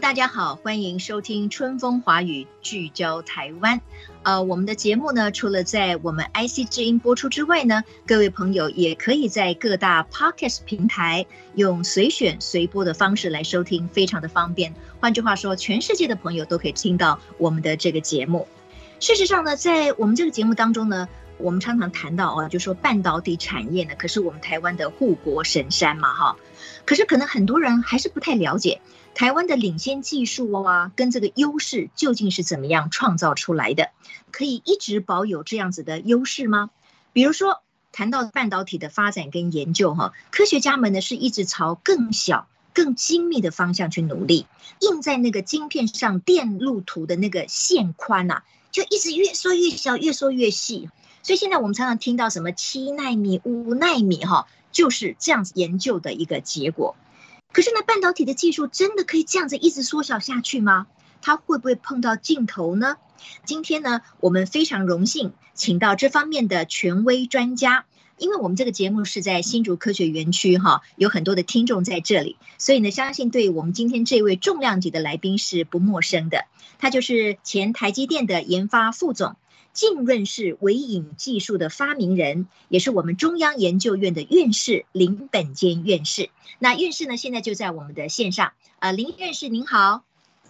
大家好，欢迎收听《春风华语》，聚焦台湾。呃，我们的节目呢，除了在我们 IC 之音播出之外呢，各位朋友也可以在各大 Podcast 平台用随选随播的方式来收听，非常的方便。换句话说，全世界的朋友都可以听到我们的这个节目。事实上呢，在我们这个节目当中呢，我们常常谈到啊，就说半导体产业呢，可是我们台湾的护国神山嘛，哈。可是可能很多人还是不太了解台湾的领先技术啊，跟这个优势究竟是怎么样创造出来的？可以一直保有这样子的优势吗？比如说谈到半导体的发展跟研究，哈，科学家们呢是一直朝更小、更精密的方向去努力，印在那个晶片上电路图的那个线宽呐。就一直越缩越小，越缩越细。所以现在我们常常听到什么七奈米、五奈米，哈，就是这样子研究的一个结果。可是呢，半导体的技术真的可以这样子一直缩小下去吗？它会不会碰到尽头呢？今天呢，我们非常荣幸请到这方面的权威专家。因为我们这个节目是在新竹科学园区，哈，有很多的听众在这里，所以呢，相信对我们今天这位重量级的来宾是不陌生的。他就是前台积电的研发副总，浸润式微影技术的发明人，也是我们中央研究院的院士林本坚院士。那院士呢，现在就在我们的线上。呃，林院士您好。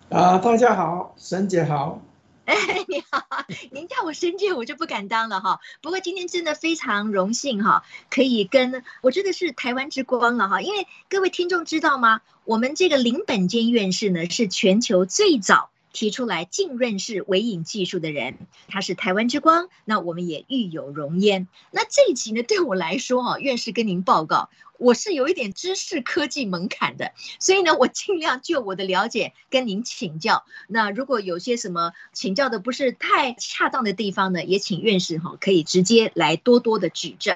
啊，大家好，沈姐好。哎，你好，您叫我沈姐，我就不敢当了哈。不过今天真的非常荣幸哈，可以跟我真的是台湾之光了哈。因为各位听众知道吗？我们这个林本坚院士呢，是全球最早提出来浸润式微影技术的人，他是台湾之光，那我们也育有荣焉。那这一集呢，对我来说哈，院士跟您报告。我是有一点知识科技门槛的，所以呢，我尽量就我的了解跟您请教。那如果有些什么请教的不是太恰当的地方呢，也请院士哈可以直接来多多的指正。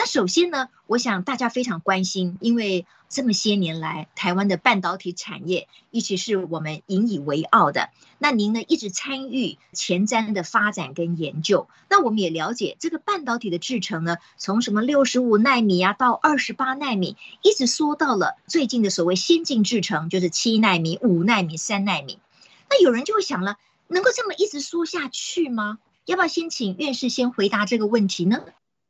那首先呢，我想大家非常关心，因为这么些年来，台湾的半导体产业一直是我们引以为傲的。那您呢，一直参与前瞻的发展跟研究。那我们也了解，这个半导体的制程呢，从什么六十五纳米啊，到二十八纳米，一直缩到了最近的所谓先进制程，就是七纳米、五纳米、三纳米。那有人就会想了，能够这么一直缩下去吗？要不要先请院士先回答这个问题呢？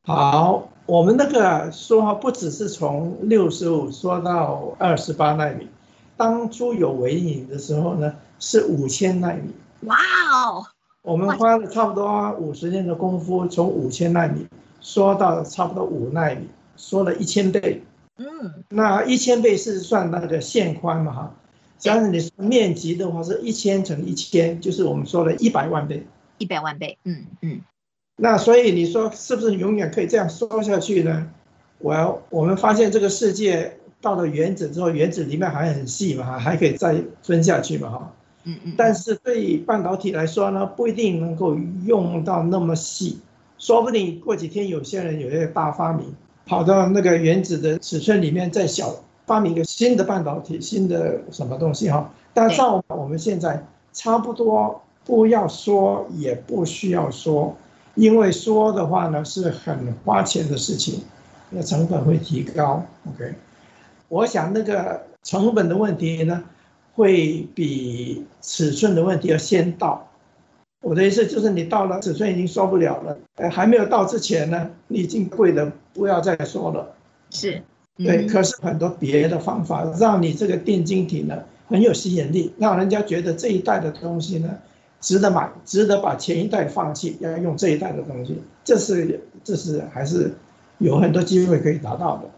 好，我们那个说不只是从六十五说到二十八纳米，当初有微影的时候呢，是五千纳米。哇哦！我们花了差不多五十年的功夫，从五千纳米缩到差不多五纳米，缩了一千倍。嗯，那一千倍是算那个线宽嘛？哈，假如你面积的话是一千乘一千，就是我们说的一百万倍。一百万倍，嗯嗯。那所以你说是不是永远可以这样说下去呢？我要我们发现这个世界到了原子之后，原子里面还很细嘛，还可以再分下去嘛，哈。嗯嗯。但是对半导体来说呢，不一定能够用到那么细，说不定过几天有些人有一个大发明，跑到那个原子的尺寸里面再小，发明一个新的半导体，新的什么东西哈。但照我们现在差不多，不要说也不需要缩。因为说的话呢，是很花钱的事情，那成本会提高。OK，我想那个成本的问题呢，会比尺寸的问题要先到。我的意思就是，你到了尺寸已经说不了了，呃，还没有到之前呢，你已经贵的不要再说了。是，对。可是很多别的方法，让你这个电晶体呢很有吸引力，让人家觉得这一代的东西呢。值得买，值得把前一代放弃，要用这一代的东西，这是这是还是有很多机会可以达到的。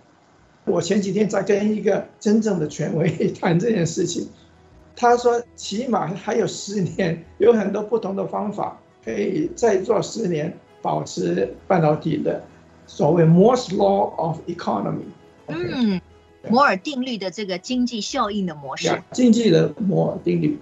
我前几天在跟一个真正的权威 谈这件事情，他说起码还有十年，有很多不同的方法可以再做十年，保持半导体的所谓 Moore's Law of Economy。嗯，摩尔定律的这个经济效应的模式。经济的摩尔定律。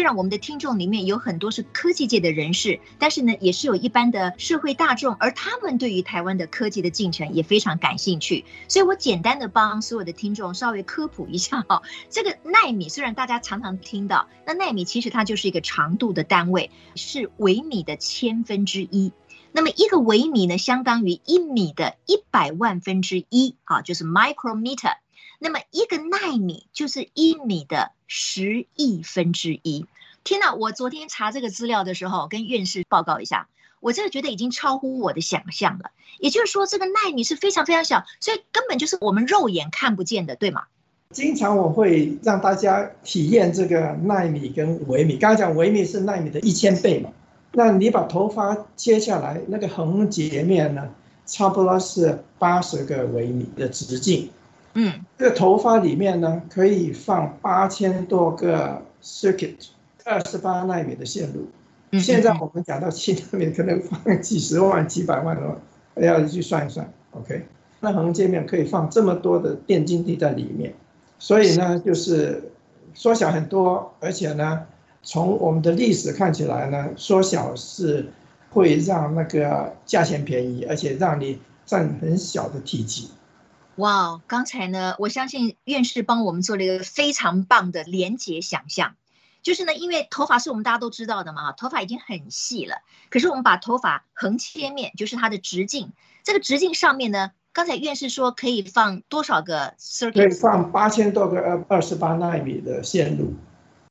虽然我们的听众里面有很多是科技界的人士，但是呢，也是有一般的社会大众，而他们对于台湾的科技的进程也非常感兴趣。所以我简单的帮所有的听众稍微科普一下哈，这个奈米虽然大家常常听到，那奈米其实它就是一个长度的单位，是微米的千分之一。那么一个微米呢，相当于一米的一百万分之一啊，就是 micrometer。那么一个纳米就是一米的十亿分之一。天哪！我昨天查这个资料的时候，跟院士报告一下，我真的觉得已经超乎我的想象了。也就是说，这个纳米是非常非常小，所以根本就是我们肉眼看不见的，对吗？经常我会让大家体验这个纳米跟微米。刚才讲微米是纳米的一千倍嘛，那你把头发切下来，那个横截面呢，差不多是八十个微米的直径。嗯，这个头发里面呢，可以放八千多个 circuit，二十八纳米的线路。现在我们讲到七纳米，可能放几十万、几百万的话，要去算一算。OK，那横截面可以放这么多的电晶体在里面，所以呢，就是缩小很多，而且呢，从我们的历史看起来呢，缩小是会让那个价钱便宜，而且让你占很小的体积。哇刚才呢，我相信院士帮我们做了一个非常棒的连结想象，就是呢，因为头发是我们大家都知道的嘛，头发已经很细了，可是我们把头发横切面，就是它的直径，这个直径上面呢，刚才院士说可以放多少个 circuit？可以放八千多个二二十八纳米的线路。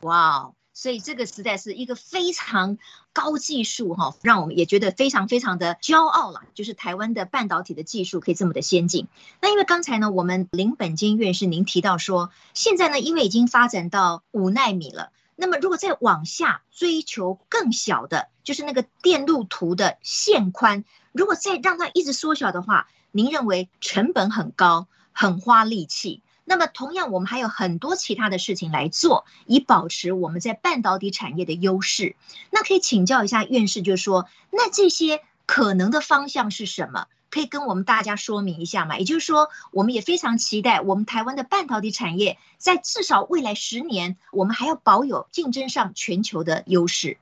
哇所以这个实在是一个非常高技术哈，让我们也觉得非常非常的骄傲了。就是台湾的半导体的技术可以这么的先进。那因为刚才呢，我们林本坚院士您提到说，现在呢，因为已经发展到五纳米了，那么如果再往下追求更小的，就是那个电路图的线宽，如果再让它一直缩小的话，您认为成本很高，很花力气？那么，同样，我们还有很多其他的事情来做，以保持我们在半导体产业的优势。那可以请教一下院士，就是说，那这些可能的方向是什么？可以跟我们大家说明一下吗？也就是说，我们也非常期待我们台湾的半导体产业，在至少未来十年，我们还要保有竞争上全球的优势。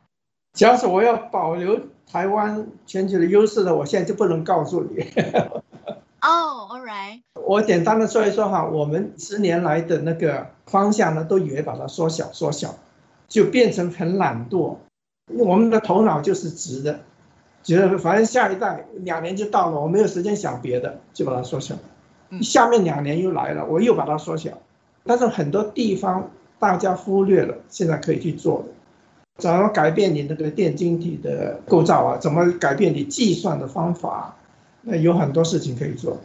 假使我要保留台湾全球的优势呢，我现在就不能告诉你。哦、oh，All right。我简单的说一说哈，我们十年来的那个方向呢，都以为把它缩小缩小，就变成很懒惰。我们的头脑就是直的，觉得反正下一代两年就到了，我没有时间想别的，就把它缩小。下面两年又来了，我又把它缩小。但是很多地方大家忽略了，现在可以去做的，怎么改变你那个电晶体的构造啊？怎么改变你计算的方法？那有很多事情可以做。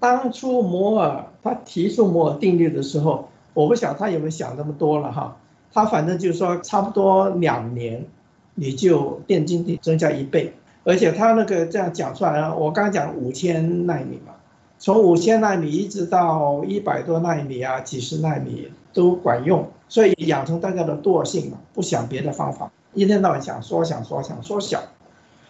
当初摩尔他提出摩尔定律的时候，我不晓得他有没有想那么多了哈。他反正就是说，差不多两年，你就电晶体增加一倍，而且他那个这样讲出来了，我刚刚讲五千纳米嘛，从五千纳米一直到一百多纳米啊，几十纳米都管用，所以养成大家的惰性嘛，不想别的方法，一天到晚想缩小、缩小、缩小。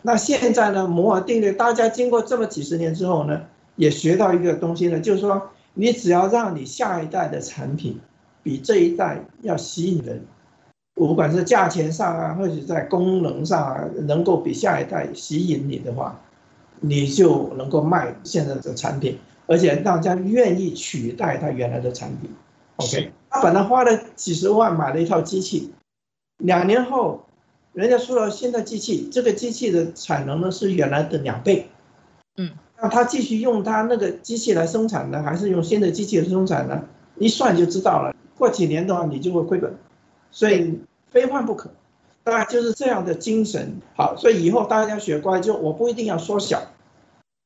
那现在呢？摩尔定律，大家经过这么几十年之后呢，也学到一个东西呢，就是说，你只要让你下一代的产品比这一代要吸引人，不管是价钱上啊，或者在功能上啊，能够比下一代吸引你的话，你就能够卖现在的产品，而且让大家愿意取代他原来的产品。OK，他本来花了几十万买了一套机器，两年后。人家说了，现在机器这个机器的产能呢是原来的两倍，嗯，那他继续用他那个机器来生产呢，还是用新的机器来生产呢？一算就知道了。过几年的话，你就会亏本，所以非换不可。大概就是这样的精神。好，所以以后大家学乖，就我不一定要缩小。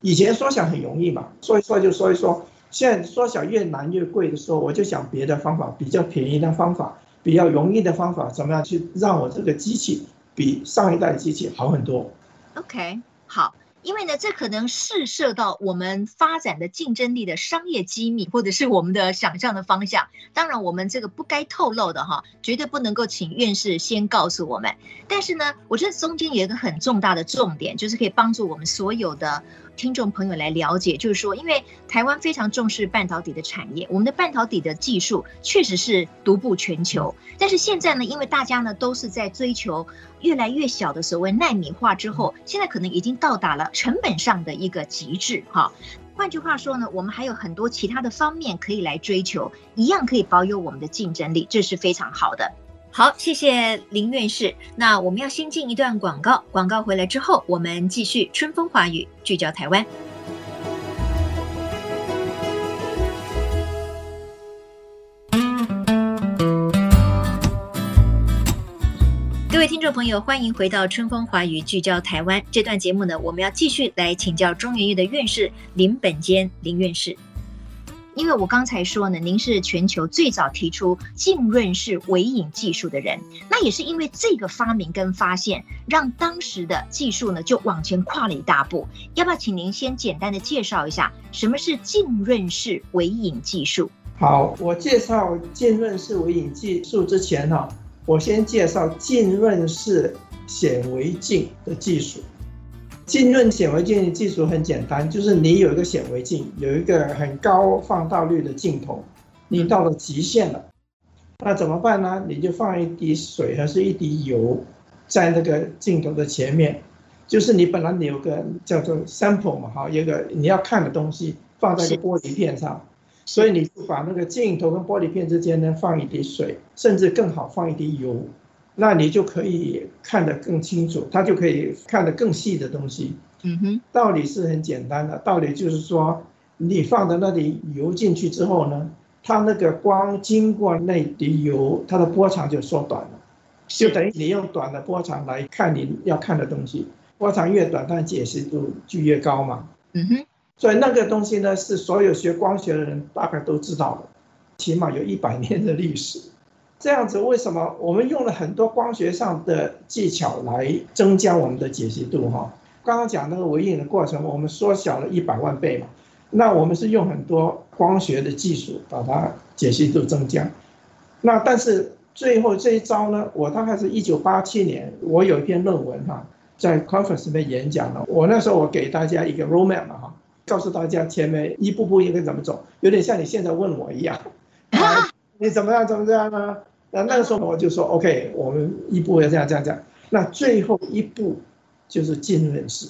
以前缩小很容易嘛，说一说就说一说。现在缩小越难越贵的时候，我就想别的方法，比较便宜的方法，比较容易的方法，怎么样去让我这个机器。比上一代机器好很多。OK，好。因为呢，这可能试射到我们发展的竞争力的商业机密，或者是我们的想象的方向。当然，我们这个不该透露的哈，绝对不能够请院士先告诉我们。但是呢，我觉得中间有一个很重大的重点，就是可以帮助我们所有的。听众朋友来了解，就是说，因为台湾非常重视半导体的产业，我们的半导体的技术确实是独步全球。但是现在呢，因为大家呢都是在追求越来越小的所谓纳米化之后，现在可能已经到达了成本上的一个极致。哈，换句话说呢，我们还有很多其他的方面可以来追求，一样可以保有我们的竞争力，这是非常好的。好，谢谢林院士。那我们要先进一段广告，广告回来之后，我们继续春风华语，聚焦台湾。各位听众朋友，欢迎回到春风华语，聚焦台湾。这段节目呢，我们要继续来请教中研院的院士林本坚林院士。因为我刚才说呢，您是全球最早提出浸润式微影技术的人，那也是因为这个发明跟发现，让当时的技术呢就往前跨了一大步。要不要请您先简单的介绍一下什么是浸润式微影技术？好，我介绍浸润式微影技术之前呢，我先介绍浸润式显微镜的技术。浸润显微镜的技术很简单，就是你有一个显微镜，有一个很高放大率的镜头，你到了极限了，那怎么办呢？你就放一滴水还是一滴油在那个镜头的前面，就是你本来你有个叫做 sample 嘛，哈，有个你要看的东西放在一个玻璃片上，所以你就把那个镜头跟玻璃片之间呢放一滴水，甚至更好放一滴油。那你就可以看得更清楚，它就可以看得更细的东西。嗯哼，道理是很简单的，道理就是说，你放在那里油进去之后呢，它那个光经过那滴油，它的波长就缩短了，就等于你用短的波长来看你要看的东西，波长越短，它解析度就越高嘛。嗯哼，所以那个东西呢，是所有学光学的人大概都知道的，起码有一百年的历史。这样子，为什么我们用了很多光学上的技巧来增加我们的解析度？哈，刚刚讲那个微影的过程，我们缩小了一百万倍嘛。那我们是用很多光学的技术把它解析度增加。那但是最后这一招呢，我大概是一九八七年，我有一篇论文哈，在 conference 里面演讲了。我那时候我给大家一个 roadmap 嘛哈，告诉大家前面一步步应该怎么走，有点像你现在问我一样。你怎么样？怎么这样呢？那那个时候我就说，OK，我们一步要这样这样这样。那最后一步就是浸润式。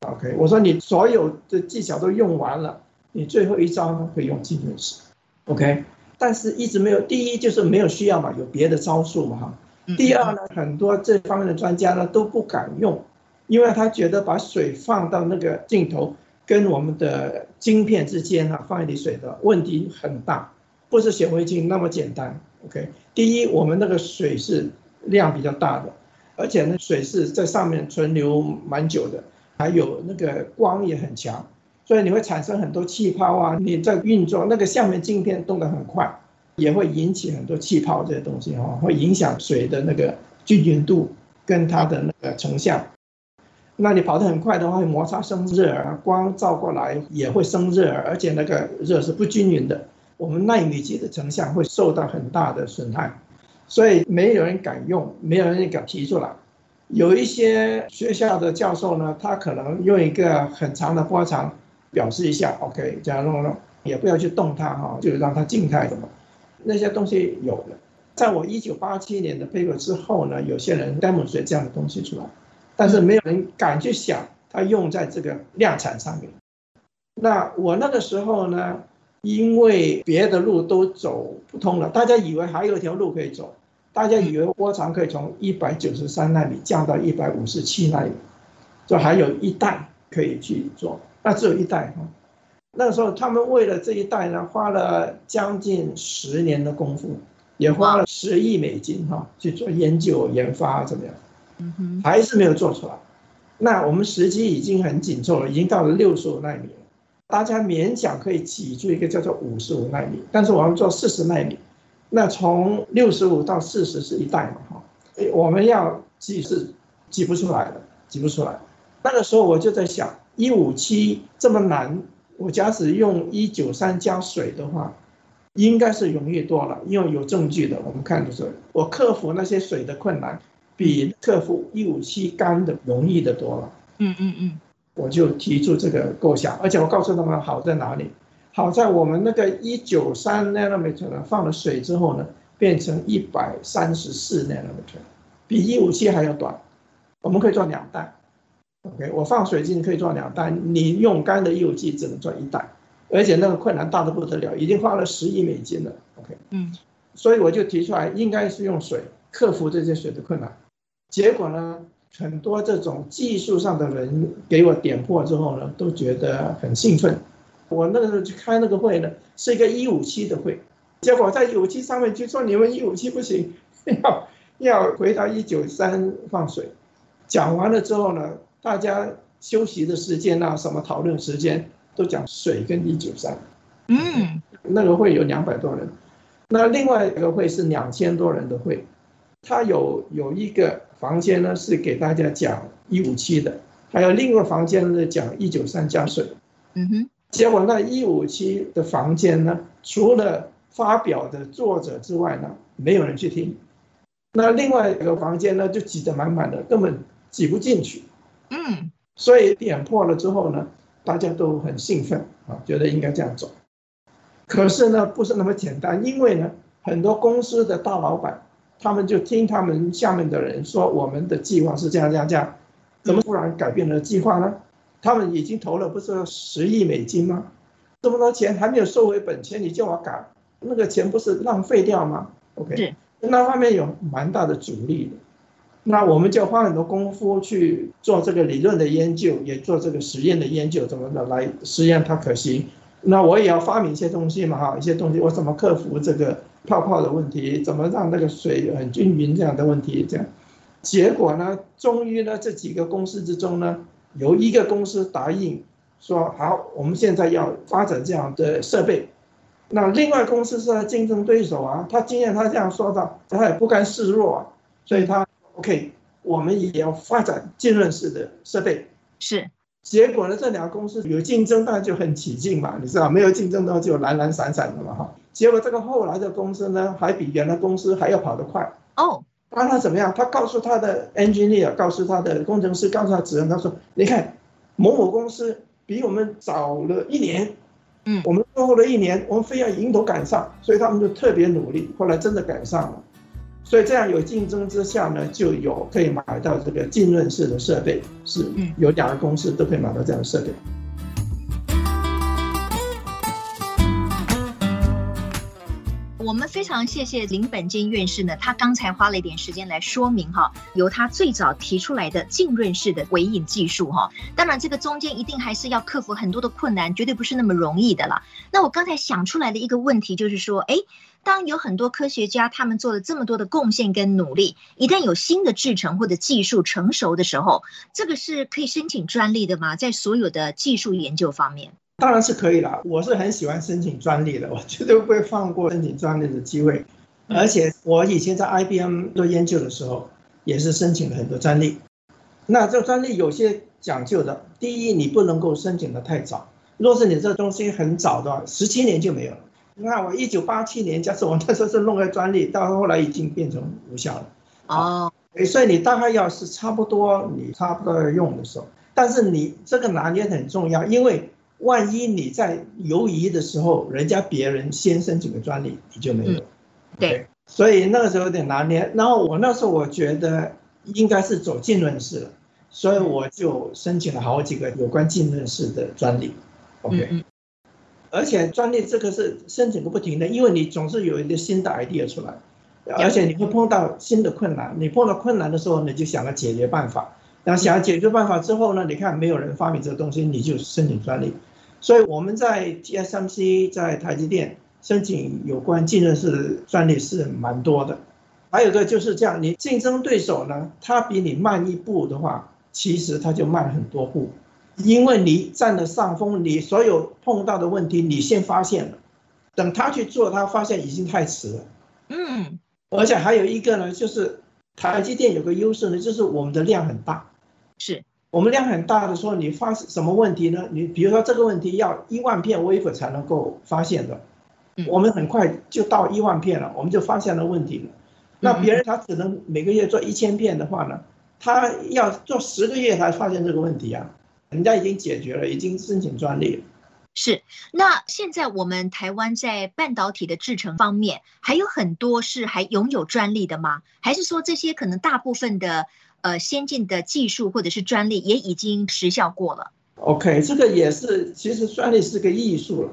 OK，我说你所有的技巧都用完了，你最后一招呢会用浸润式。OK，但是一直没有。第一就是没有需要嘛，有别的招数嘛哈。第二呢，很多这方面的专家呢都不敢用，因为他觉得把水放到那个镜头跟我们的晶片之间啊，放一滴水的问题很大。不是显微镜那么简单，OK。第一，我们那个水是量比较大的，而且呢，水是在上面存留蛮久的，还有那个光也很强，所以你会产生很多气泡啊。你在运作那个下面镜片动得很快，也会引起很多气泡这些东西哈，会影响水的那个均匀度跟它的那个成像。那你跑得很快的话，会摩擦生热啊，光照过来也会生热，而且那个热是不均匀的。我们纳米级的成像会受到很大的损害，所以没有人敢用，没有人敢提出来。有一些学校的教授呢，他可能用一个很长的波长表示一下，OK，这样弄弄，也不要去动它哈，就让它静态的嘛。那些东西有了，在我一九八七年的 paper 之后呢，有些人 demonstrate 这样的东西出来，但是没有人敢去想它用在这个量产上面。那我那个时候呢？因为别的路都走不通了，大家以为还有一条路可以走，大家以为波长可以从一百九十三纳米降到一百五十七纳米，就还有一代可以去做，那只有一代哈。那个时候他们为了这一代呢，花了将近十年的功夫，也花了十亿美金哈去做研究研发怎么样？还是没有做出来。那我们时机已经很紧凑了，已经到了六十五纳米了。大家勉强可以挤出一个叫做五十五纳米，但是我们做四十纳米，那从六十五到四十是一代嘛哈，我们要挤是挤不出来的，挤不出来。那个时候我就在想，一五七这么难，我假使用一九三加水的话，应该是容易多了，因为有证据的。我们看的是，我克服那些水的困难，比克服一五七干的容易的多了。嗯嗯嗯，我就提出这个构想，而且我告诉他们好在哪里，好在我们那个一九三 nanometer 呢，放了水之后呢，变成一百三十四 nanometer，比一五七还要短，我们可以做两代。OK，我放水晶可以做两代，你用干的一五七只能做一代，而且那个困难大得不得了，已经花了十亿美金了。OK，嗯，所以我就提出来，应该是用水克服这些水的困难。结果呢，很多这种技术上的人给我点破之后呢，都觉得很兴奋。我那个时候去开那个会呢，是一个一五七的会，结果在一五七上面就说你们一五七不行，要要回到一九三放水。讲完了之后呢，大家休息的时间啊，什么讨论时间都讲水跟一九三。嗯，那个会有两百多人，那另外一个会是两千多人的会，他有有一个房间呢是给大家讲一五七的，还有另一个房间呢讲一九三加水。嗯哼。结果那一五七的房间呢，除了发表的作者之外呢，没有人去听。那另外一个房间呢，就挤得满满的，根本挤不进去。嗯，所以点破了之后呢，大家都很兴奋啊，觉得应该这样走。可是呢，不是那么简单，因为呢，很多公司的大老板，他们就听他们下面的人说，我们的计划是这样这样这样，怎么突然改变了计划呢？他们已经投了不是十亿美金吗？这么多钱还没有收回本钱，你叫我改，那个钱不是浪费掉吗？OK，那方面有蛮大的阻力的。那我们就花很多功夫去做这个理论的研究，也做这个实验的研究，怎么的来实验它可行。那我也要发明一些东西嘛，哈，一些东西我怎么克服这个泡泡的问题，怎么让那个水很均匀这样的问题，这样。结果呢，终于呢，这几个公司之中呢。有一个公司答应说好，我们现在要发展这样的设备。那另外公司是他竞争对手啊，他经验他这样说到，他也不甘示弱啊，所以他 OK，我们也要发展浸润式的设备。是，结果呢，这两个公司有竞争，当然就很起劲嘛，你知道，没有竞争的话就懒懒散散的嘛哈。结果这个后来的公司呢，还比原来公司还要跑得快哦。那他怎么样？他告诉他的 engineer，告诉他的工程师，告诉他职员，他说：“你看，某某公司比我们早了一年，嗯，我们落后了一年，我们非要迎头赶上，所以他们就特别努力。后来真的赶上了，所以这样有竞争之下呢，就有可以买到这个浸润式的设备，是有两个公司都可以买到这样的设备。”我们非常谢谢林本坚院士呢，他刚才花了一点时间来说明哈，由他最早提出来的浸润式的微影技术哈，当然这个中间一定还是要克服很多的困难，绝对不是那么容易的啦。那我刚才想出来的一个问题就是说，哎，当有很多科学家他们做了这么多的贡献跟努力，一旦有新的制程或者技术成熟的时候，这个是可以申请专利的吗？在所有的技术研究方面？当然是可以了，我是很喜欢申请专利的，我绝对不会放过申请专利的机会。而且我以前在 IBM 做研究的时候，也是申请了很多专利。那这个专利有些讲究的，第一，你不能够申请的太早。若是你这东西很早的话，十七年就没有了。你看我一九八七年，假设我那时候是弄个专利，到后来已经变成无效了。哦，所以你大概要是差不多，你差不多要用的时候，但是你这个拿捏很重要，因为。万一你在犹疑的时候，人家别人先申请个专利，你就没有。对、嗯，所以那个时候有点拿捏。然后我那时候我觉得应该是走浸润式了，所以我就申请了好几个有关浸润式的专利。OK，而且专利这个是申请个不停的，因为你总是有一个新的 idea 出来，而且你会碰到新的困难。你碰到困难的时候，你就想了解决办法。然后想要解决办法之后呢，你看没有人发明这个东西，你就申请专利。所以我们在 TSMC 在台积电申请有关浸润式的专利是蛮多的。还有一个就是这样，你竞争对手呢，他比你慢一步的话，其实他就慢很多步，因为你占了上风，你所有碰到的问题你先发现了，等他去做，他发现已经太迟了。嗯，而且还有一个呢，就是台积电有个优势呢，就是我们的量很大。是。我们量很大的时候，你发现什么问题呢？你比如说这个问题要一万片 wafer 才能够发现的，我们很快就到一万片了，我们就发现了问题了。那别人他只能每个月做一千片的话呢，他要做十个月才发现这个问题啊，人家已经解决了，已经申请专利了。是，那现在我们台湾在半导体的制程方面，还有很多是还拥有专利的吗？还是说这些可能大部分的呃先进的技术或者是专利也已经时效过了？OK，这个也是，其实专利是个艺术了，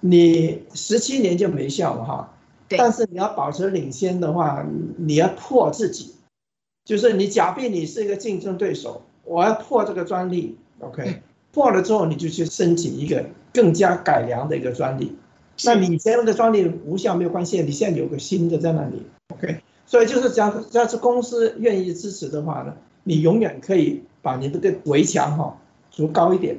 你十七年就没效了哈。对。但是你要保持领先的话，你要破自己，就是你假定你是一个竞争对手，我要破这个专利，OK。嗯破了之后，你就去申请一个更加改良的一个专利。那你以前那个专利无效没有关系，你现在有个新的在那里，OK。所以就是假如要是公司愿意支持的话呢，你永远可以把你这个围墙哈筑高一点。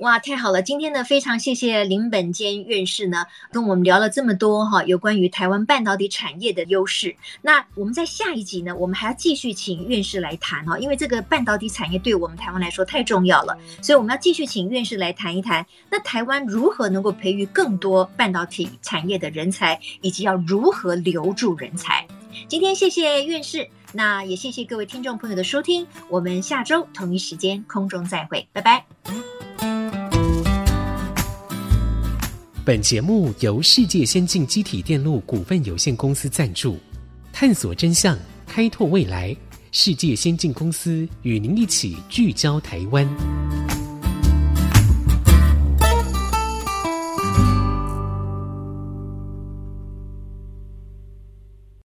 哇，太好了！今天呢，非常谢谢林本坚院士呢，跟我们聊了这么多哈，有关于台湾半导体产业的优势。那我们在下一集呢，我们还要继续请院士来谈哈，因为这个半导体产业对我们台湾来说太重要了，所以我们要继续请院士来谈一谈，那台湾如何能够培育更多半导体产业的人才，以及要如何留住人才。今天谢谢院士，那也谢谢各位听众朋友的收听，我们下周同一时间空中再会，拜拜。本节目由世界先进机体电路股份有限公司赞助，探索真相，开拓未来。世界先进公司与您一起聚焦台湾。